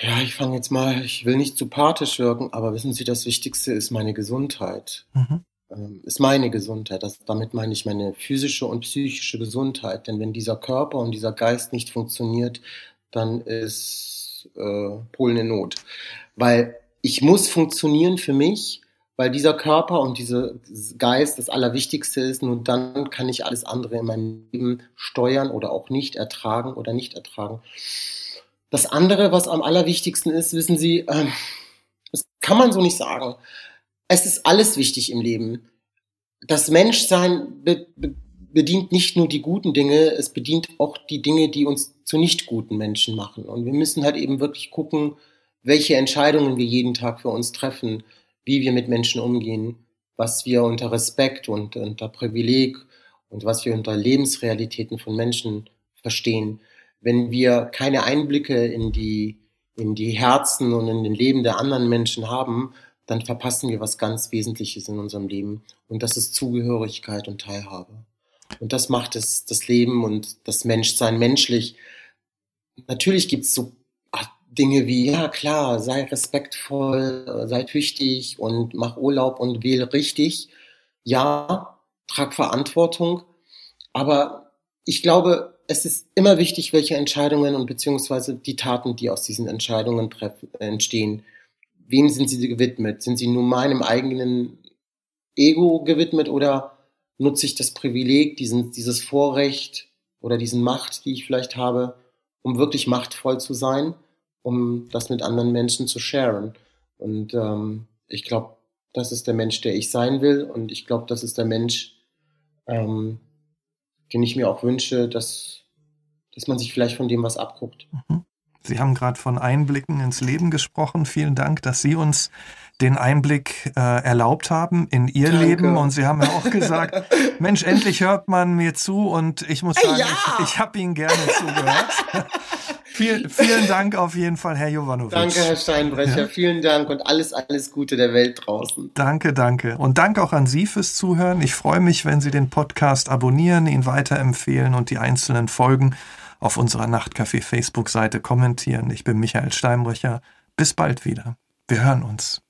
Ja, ich fange jetzt mal, ich will nicht zu pathisch wirken, aber wissen Sie, das Wichtigste ist meine Gesundheit. Mhm. Ähm, ist meine Gesundheit. Das, damit meine ich meine physische und psychische Gesundheit. Denn wenn dieser Körper und dieser Geist nicht funktioniert, dann ist äh, Polen in Not. Weil ich muss funktionieren für mich, weil dieser Körper und dieser Geist das Allerwichtigste ist. Nur dann kann ich alles andere in meinem Leben steuern oder auch nicht ertragen oder nicht ertragen. Das andere, was am allerwichtigsten ist, wissen Sie, äh, das kann man so nicht sagen es ist alles wichtig im Leben. Das Menschsein be be bedient nicht nur die guten Dinge, es bedient auch die Dinge, die uns zu nicht guten Menschen machen. Und wir müssen halt eben wirklich gucken, welche Entscheidungen wir jeden Tag für uns treffen, wie wir mit Menschen umgehen, was wir unter Respekt und unter Privileg und was wir unter Lebensrealitäten von Menschen verstehen. Wenn wir keine Einblicke in die, in die Herzen und in den Leben der anderen Menschen haben, dann verpassen wir was ganz Wesentliches in unserem Leben. Und das ist Zugehörigkeit und Teilhabe. Und das macht es, das Leben und das Menschsein menschlich. Natürlich gibt es so Dinge wie, ja klar, sei respektvoll, sei tüchtig und mach Urlaub und wähle richtig. Ja, trag Verantwortung. Aber ich glaube, es ist immer wichtig, welche Entscheidungen und beziehungsweise die Taten, die aus diesen Entscheidungen entstehen, wem sind sie gewidmet? Sind sie nur meinem eigenen Ego gewidmet oder nutze ich das Privileg, diesen, dieses Vorrecht oder diesen Macht, die ich vielleicht habe, um wirklich machtvoll zu sein, um das mit anderen Menschen zu sharen? Und ähm, ich glaube, das ist der Mensch, der ich sein will. Und ich glaube, das ist der Mensch, ähm, den ich mir auch wünsche, dass, dass man sich vielleicht von dem was abguckt. Mhm. Sie haben gerade von Einblicken ins Leben gesprochen. Vielen Dank, dass Sie uns den Einblick äh, erlaubt haben in Ihr Danke. Leben. Und Sie haben ja auch gesagt, Mensch, endlich hört man mir zu und ich muss sagen, ja. ich, ich habe Ihnen gerne zugehört. Viel, vielen Dank auf jeden Fall, Herr Jovanovic. Danke, Herr Steinbrecher. Ja. Vielen Dank und alles, alles Gute der Welt draußen. Danke, danke. Und danke auch an Sie fürs Zuhören. Ich freue mich, wenn Sie den Podcast abonnieren, ihn weiterempfehlen und die einzelnen Folgen auf unserer Nachtcafé Facebook-Seite kommentieren. Ich bin Michael Steinbrecher. Bis bald wieder. Wir hören uns.